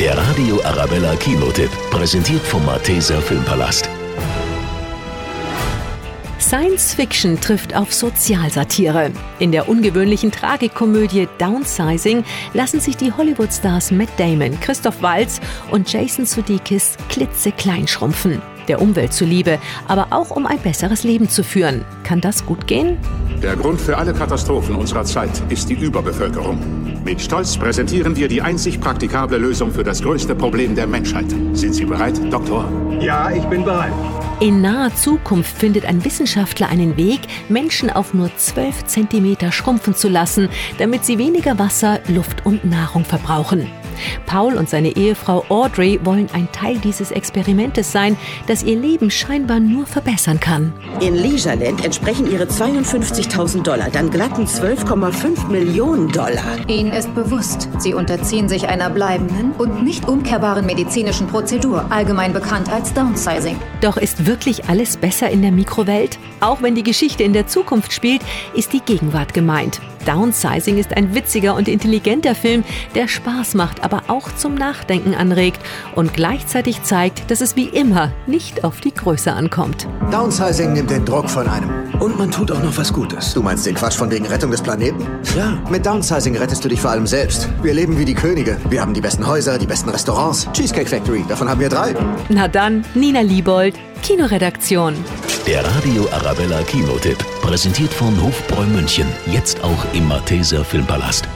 Der Radio Arabella Kinotipp, präsentiert vom Malteser Filmpalast. Science Fiction trifft auf Sozialsatire. In der ungewöhnlichen Tragikkomödie Downsizing lassen sich die Hollywood-Stars Matt Damon, Christoph Waltz und Jason Sudeikis klitzeklein schrumpfen. Der Umwelt zuliebe, aber auch um ein besseres Leben zu führen. Kann das gut gehen? Der Grund für alle Katastrophen unserer Zeit ist die Überbevölkerung. Mit Stolz präsentieren wir die einzig praktikable Lösung für das größte Problem der Menschheit. Sind Sie bereit, Doktor? Ja, ich bin bereit. In naher Zukunft findet ein Wissenschaftler einen Weg, Menschen auf nur 12 Zentimeter schrumpfen zu lassen, damit sie weniger Wasser, Luft und Nahrung verbrauchen. Paul und seine Ehefrau Audrey wollen ein Teil dieses Experimentes sein, das ihr Leben scheinbar nur verbessern kann. In Leisureland entsprechen ihre 52.000 Dollar dann glatten 12,5 Millionen Dollar. Ihnen ist bewusst, Sie unterziehen sich einer bleibenden und nicht umkehrbaren medizinischen Prozedur, allgemein bekannt als Downsizing. Doch ist wirklich alles besser in der Mikrowelt? Auch wenn die Geschichte in der Zukunft spielt, ist die Gegenwart gemeint. Downsizing ist ein witziger und intelligenter Film, der Spaß macht, aber auch zum Nachdenken anregt und gleichzeitig zeigt, dass es wie immer nicht auf die Größe ankommt. Downsizing nimmt den Druck von einem. Und man tut auch noch was Gutes. Du meinst den Quatsch von wegen Rettung des Planeten? Ja. Mit Downsizing rettest du dich vor allem selbst. Wir leben wie die Könige. Wir haben die besten Häuser, die besten Restaurants. Cheesecake Factory, davon haben wir drei. Na dann, Nina Liebold, Kinoredaktion. Der Radio Arabella Kinotipp, präsentiert von Hofbräu München, jetzt auch im Malteser Filmpalast.